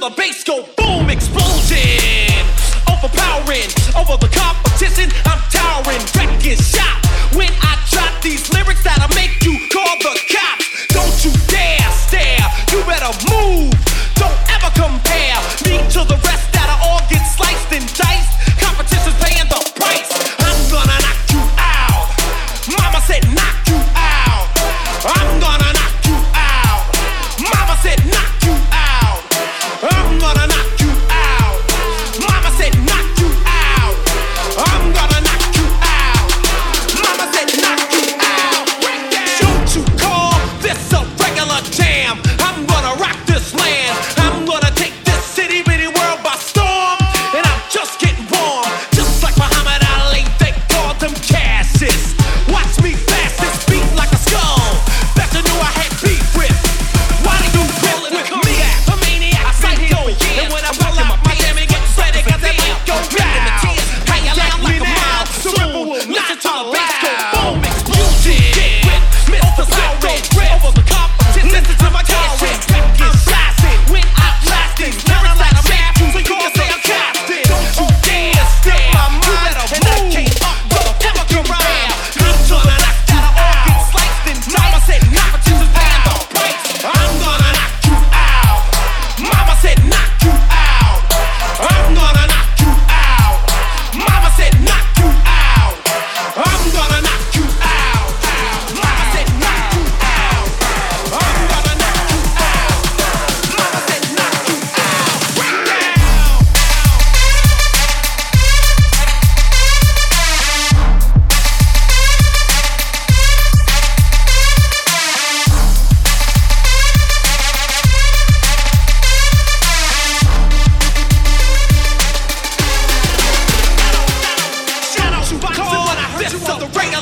the bass go boom, explosion. Overpowering, over the competition, I'm towering, wrecking shop. When I drop these lyrics that'll make you call the cops. Don't you dare stare, you better move. Don't ever compare me to the rest that'll all get sliced and diced. Competition's paying the price. I'm gonna knock you out. Mama said knock you out. this land.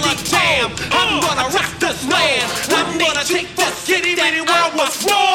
really damn. I'm gonna rock this land. I'm gonna take this city anywhere I was born.